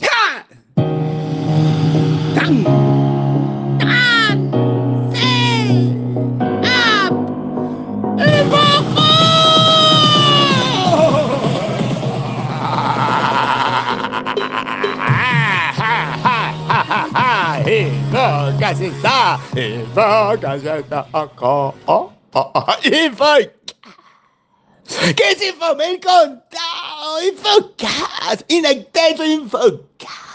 ¡Ja! ¡Tan! ¡Tan! ¡Sí! ¡Up! ¡Y Invoca se está, invoca se está acá. Oh, oh, oh, invoca. Que se fome contado, infocas, inacteso infocas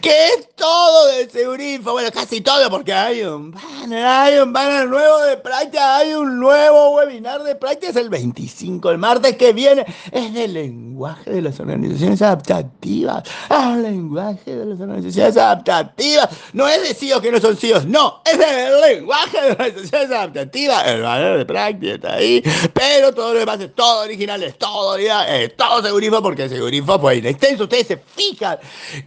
que es todo de Segurinfo, bueno, casi todo, porque hay un un banner nuevo de práctica, hay un nuevo webinar de práctica, es el 25, el martes que viene, es del lenguaje de las organizaciones adaptativas, el lenguaje de las organizaciones adaptativas, no es de CIOs que no son CIOs, no, es del lenguaje de las organizaciones adaptativas, el banner de práctica está ahí, pero todo lo demás es todo original, es todo, es todo Segurinfo, porque Segurinfo fue extenso, ustedes se fijan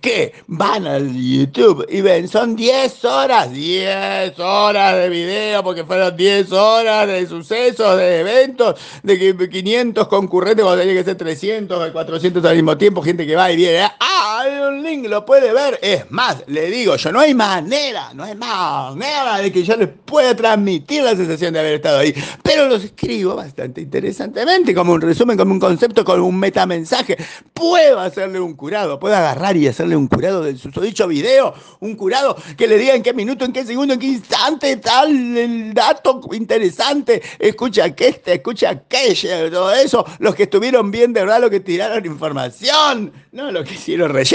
que van al YouTube y ven, son 10 horas, 10 horas de video, porque fueron 10 horas de sucesos, de eventos, de 500 concurrentes cuando tenía que ser 300 o 400 al mismo tiempo, gente que va y viene. Ah, un link, lo puede ver. Es más, le digo yo, no hay manera, no hay manera de que yo les pueda transmitir la sensación de haber estado ahí, pero los escribo bastante interesantemente, como un resumen, como un concepto, como un metamensaje. Puedo hacerle un curado, puedo agarrar y hacerle un curado del susodicho video, un curado que le diga en qué minuto, en qué segundo, en qué instante tal el dato interesante, escucha que este, escucha aquello, todo eso, los que estuvieron bien de verdad, los que tiraron información, no los que hicieron relleno.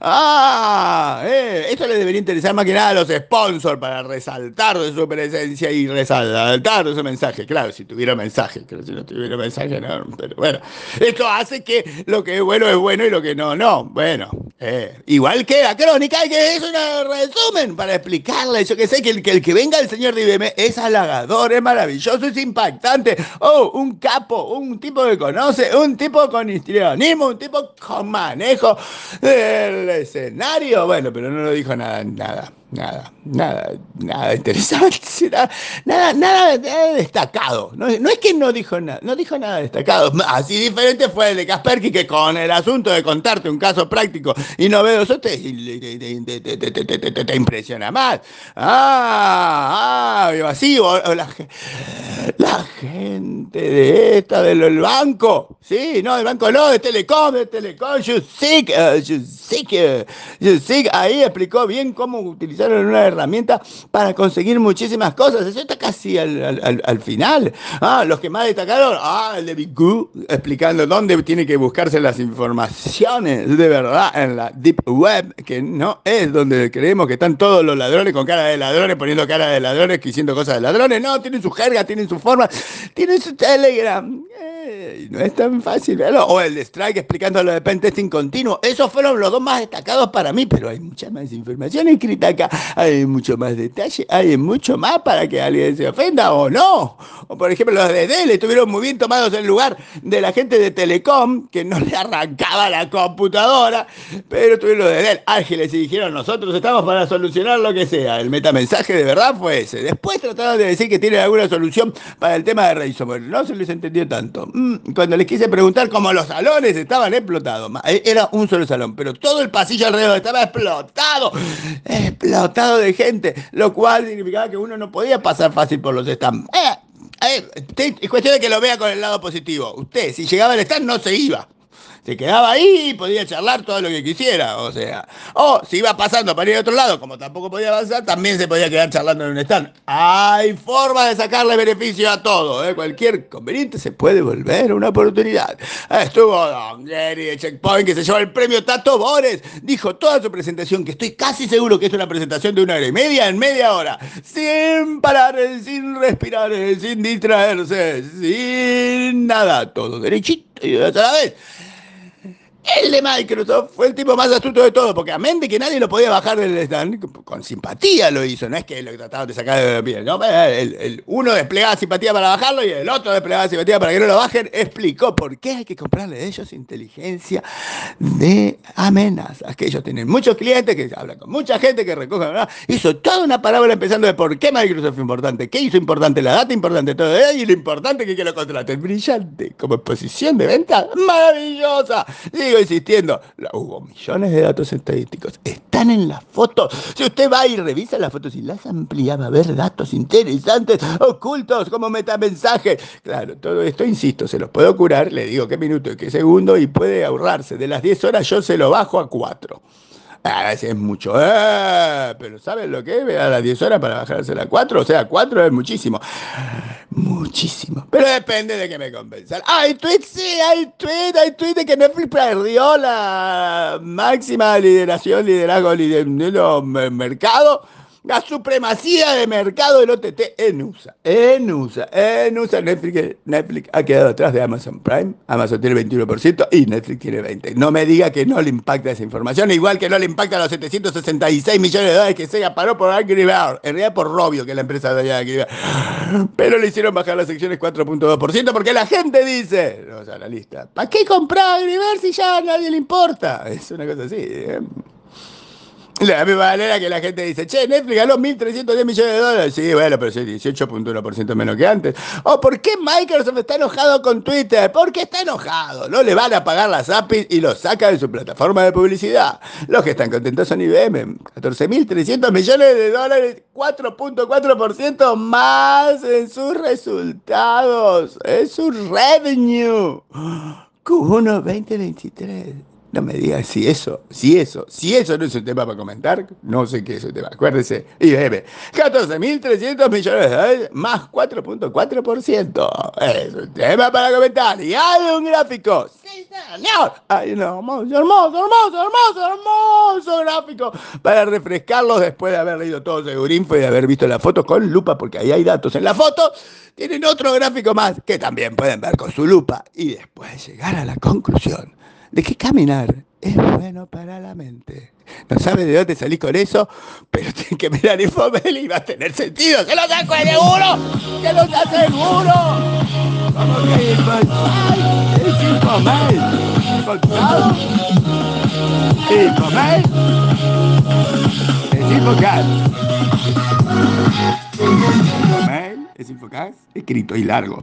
Ah, eh, esto le debería interesar más que nada a los sponsors para resaltar de su presencia y resaltar de su mensaje. Claro, si tuviera mensaje, pero si no tuviera mensaje, no, pero bueno, esto hace que lo que es bueno es bueno y lo que no, no. Bueno, eh, igual que la crónica, que es un resumen para explicarle. Yo que sé que el, que el que venga el señor de IBM es halagador, es maravilloso, es impactante. Oh, un capo, un tipo que conoce, un tipo con histrionismo, un tipo con manejo del escenario. Bueno, pero no lo dijo nada, nada nada, nada, nada interesante, nada, nada, destacado. No, es que no dijo nada, no dijo nada destacado. Así diferente fue el de Kasperky que con el asunto de contarte un caso práctico y novedoso te, te, te, impresiona más. Ah, ah, vacío. La, la gente de esta, del banco, sí, no, del banco no, de Telecom, de Telecom, you sick, you ahí explicó bien cómo utilizar en una herramienta para conseguir muchísimas cosas. Eso está casi al, final. Ah, los que más destacaron, ah, el de Big explicando dónde tiene que buscarse las informaciones de verdad en la Deep Web, que no es donde creemos que están todos los ladrones con cara de ladrones, poniendo cara de ladrones, diciendo cosas de ladrones. No, tienen su jerga, tienen su forma, tienen su Telegram. Eh, no es tan fácil. O el de Strike explicando lo de pentesting continuo. Esos fueron los dos más destacados para mí, pero hay mucha más información escrita acá hay mucho más detalle, hay mucho más para que alguien se ofenda o no. O por ejemplo, los de Dell estuvieron muy bien tomados en lugar de la gente de Telecom, que no le arrancaba la computadora, pero tuvieron los de Dell ágiles y dijeron, nosotros estamos para solucionar lo que sea. El metamensaje de verdad fue ese. Después trataron de decir que tienen alguna solución para el tema de ransomware. No se les entendió tanto. Mm, cuando les quise preguntar cómo los salones estaban explotados, eh, era un solo salón, pero todo el pasillo alrededor estaba explotado. Explotado de gente, lo cual significaba que uno no podía pasar fácil por los stands. Eh, eh, es cuestión de que lo vea con el lado positivo. Usted, si llegaba al stand, no se iba se quedaba ahí y podía charlar todo lo que quisiera, o sea, o si iba pasando para ir a otro lado, como tampoco podía avanzar, también se podía quedar charlando en un stand. Hay forma de sacarle beneficio a todo, ¿eh? cualquier conveniente se puede volver una oportunidad. Estuvo Don Jerry de Checkpoint que se llevó el premio Tato Bores, dijo toda su presentación, que estoy casi seguro que es una presentación de una hora y media en media hora, sin parar, sin respirar, sin distraerse, sin nada, todo derechito y a la vez. El de Microsoft fue el tipo más astuto de todo, porque a mente que nadie lo podía bajar del stand, con simpatía lo hizo, no es que lo trataban de sacar de la piel, no, el, el, uno desplegaba simpatía para bajarlo y el otro desplegaba simpatía para que no lo bajen, explicó por qué hay que comprarle a ellos inteligencia de amenazas, que ellos tienen muchos clientes, que hablan con mucha gente, que recogen, hizo toda una palabra empezando de por qué Microsoft es importante, qué hizo importante, la data importante, todo, y lo importante que que lo contrate, brillante, como exposición de venta, maravillosa, digo insistiendo, hubo millones de datos estadísticos, están en las fotos. Si usted va y revisa las fotos y las amplía, va a ver datos interesantes, ocultos, como metamensajes. Claro, todo esto, insisto, se los puedo curar, le digo qué minuto y qué segundo, y puede ahorrarse. De las 10 horas yo se lo bajo a 4. A veces es mucho, eh, pero ¿saben lo que es? A las 10 horas para bajarse a 4, o sea, 4 es muchísimo. Muchísimo. Pero depende de que me convenzan. Hay tweets, sí, hay tweets, hay tweets de que Netflix perdió la máxima lideración, liderazgo, liderazgo mercado la supremacía de mercado del OTT en USA. En USA, en USA. Netflix, Netflix ha quedado atrás de Amazon Prime. Amazon tiene 21% y Netflix tiene 20%. No me diga que no le impacta esa información, igual que no le impacta los 766 millones de dólares que se paró por Angry. En realidad por Robio, que es la empresa de Angry Bird. Pero le hicieron bajar las secciones 4.2% porque la gente dice, la lista, ¿para qué comprar Angry si ya a nadie le importa? Es una cosa así. ¿eh? La misma manera que la gente dice, che, Netflix ganó 1.310 millones de dólares. Sí, bueno, pero sí, 18.1% menos que antes. ¿O por qué Microsoft está enojado con Twitter? Porque está enojado. No le van a pagar las APIs y lo saca de su plataforma de publicidad. Los que están contentos son IBM. 14.300 millones de dólares, 4.4% más en sus resultados. Es su revenue. Q1 2023. No me digas si eso, si eso, si eso no es un tema para comentar, no sé qué es un tema. Acuérdese, IBM, 14.300 millones de dólares más 4.4%. Es un tema para comentar. Y hay un gráfico. Señor. Hay un hermoso, hermoso, hermoso, hermoso, hermoso gráfico para refrescarlos después de haber leído todo Segurinfo y de haber visto la foto con lupa, porque ahí hay datos en la foto. Tienen otro gráfico más que también pueden ver con su lupa y después llegar a la conclusión de que caminar es bueno para la mente. No sabes de dónde salís con eso, pero tienes que mirar Infomel y va a tener sentido. ¡Se lo saco de seguro! ¡Se lo aseguro! Vamos que Infomel es Infomel. ¿Contado? Infomel es Infocal. Infomel es Infocast, escrito y largo.